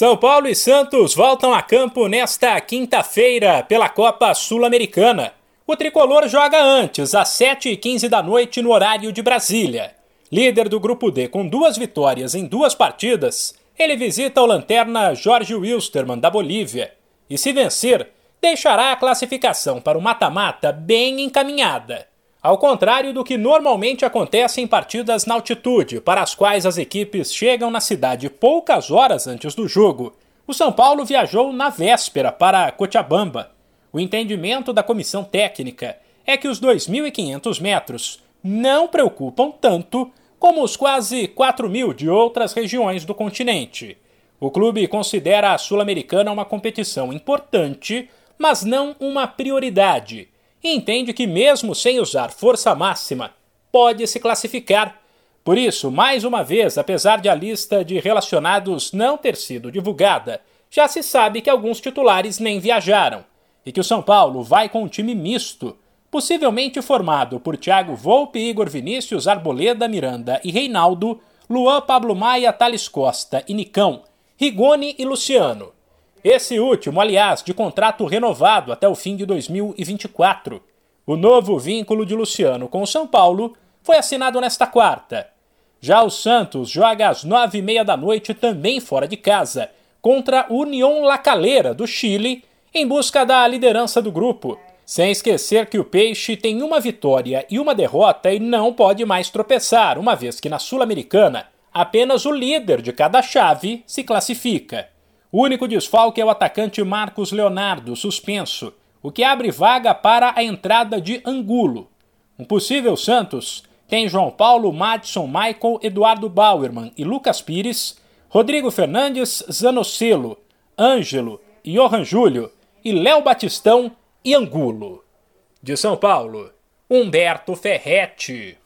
São Paulo e Santos voltam a campo nesta quinta-feira pela Copa Sul-Americana. O tricolor joga antes, às 7h15 da noite, no horário de Brasília. Líder do Grupo D com duas vitórias em duas partidas, ele visita o lanterna Jorge Wilstermann, da Bolívia. E se vencer, deixará a classificação para o mata-mata bem encaminhada. Ao contrário do que normalmente acontece em partidas na altitude, para as quais as equipes chegam na cidade poucas horas antes do jogo, o São Paulo viajou na véspera para Cochabamba. O entendimento da comissão técnica é que os 2.500 metros não preocupam tanto como os quase 4 mil de outras regiões do continente. O clube considera a Sul-Americana uma competição importante, mas não uma prioridade e entende que, mesmo sem usar força máxima, pode se classificar. Por isso, mais uma vez, apesar de a lista de relacionados não ter sido divulgada, já se sabe que alguns titulares nem viajaram e que o São Paulo vai com um time misto, possivelmente formado por Thiago Volpe, Igor Vinícius, Arboleda, Miranda e Reinaldo, Luan Pablo Maia, Thales Costa e Nicão, Rigoni e Luciano. Esse último, aliás, de contrato renovado até o fim de 2024. O novo vínculo de Luciano com o São Paulo foi assinado nesta quarta. Já o Santos joga às nove e meia da noite também fora de casa, contra o União La Calera, do Chile, em busca da liderança do grupo. Sem esquecer que o Peixe tem uma vitória e uma derrota e não pode mais tropeçar, uma vez que na Sul-Americana apenas o líder de cada chave se classifica. O único desfalque é o atacante Marcos Leonardo, suspenso, o que abre vaga para a entrada de Angulo. Um possível Santos tem João Paulo, Madison, Michael, Eduardo Bauerman e Lucas Pires, Rodrigo Fernandes, Zanocelo, Ângelo, Johan Júlio e Léo Batistão e Angulo. De São Paulo, Humberto Ferretti.